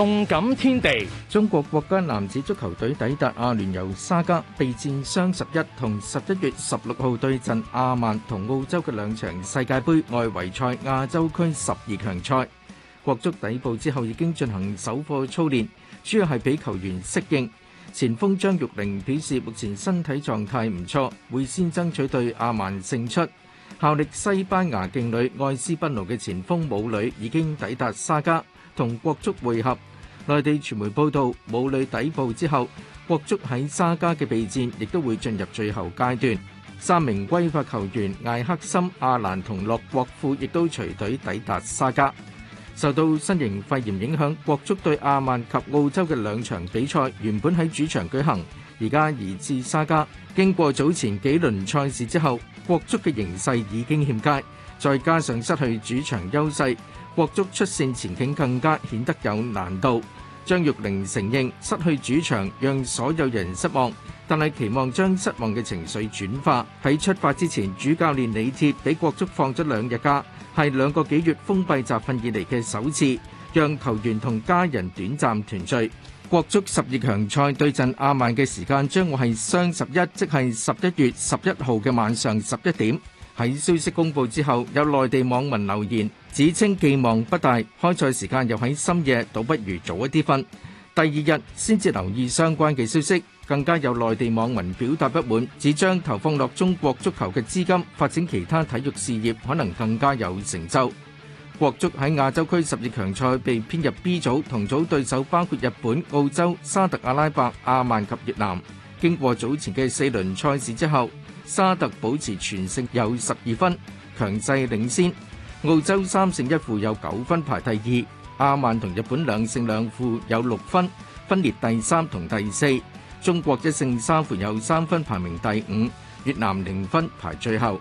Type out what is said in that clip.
动感天地，中国国家男子足球队抵达阿联酋沙加，备战双十一同十一月十六号对阵阿曼同澳洲嘅两场世界杯外围赛亚洲区十二强赛。国足底部之后已经进行首课操练，主要系俾球员适应。前锋张玉玲表示，目前身体状态唔错，会先争取对阿曼胜出。效力西班牙劲旅爱斯宾奴嘅前锋武磊已经抵达沙加。同国足會合。內地傳媒報道，武磊底部之後，國足喺沙加嘅備戰亦都會進入最後階段。三名歸化球員艾克森、阿蘭同洛國富亦都隨隊抵達沙加。受到新型肺炎影響，國足對亞曼及澳洲嘅兩場比賽原本喺主場舉行，而家移至沙加。經過早前幾輪賽事之後，國足嘅形勢已經欠佳，再加上失去主場優勢，國足出線前景更加顯得有難度。张玉玲承认失去主场让所有人失望，但系期望将失望嘅情绪转化喺出发之前，主教练李铁俾国足放咗两日假，系两个几月封闭集训以嚟嘅首次，让球员同家人短暂团聚。国足十二强赛对阵阿曼嘅时间将会系双十一，即系十一月十一号嘅晚上十一点。喺消息公布之后，有內地網民留言，指稱寄望不大，開賽時間又喺深夜，倒不如早一啲瞓。第二日先至留意相關嘅消息，更加有內地網民表達不滿，指將投放落中國足球嘅資金，發展其他體育事業可能更加有成就。國足喺亞洲區十二強賽被編入 B 組，同組對手包括日本、澳洲、沙特阿拉伯、阿曼及越南。经过早前嘅四轮赛事之后，沙特保持全胜有十二分，强势领先；澳洲三胜一负有九分排第二，阿曼同日本两胜两负有六分，分列第三同第四；中国一胜三负有三分排名第五，越南零分排最后。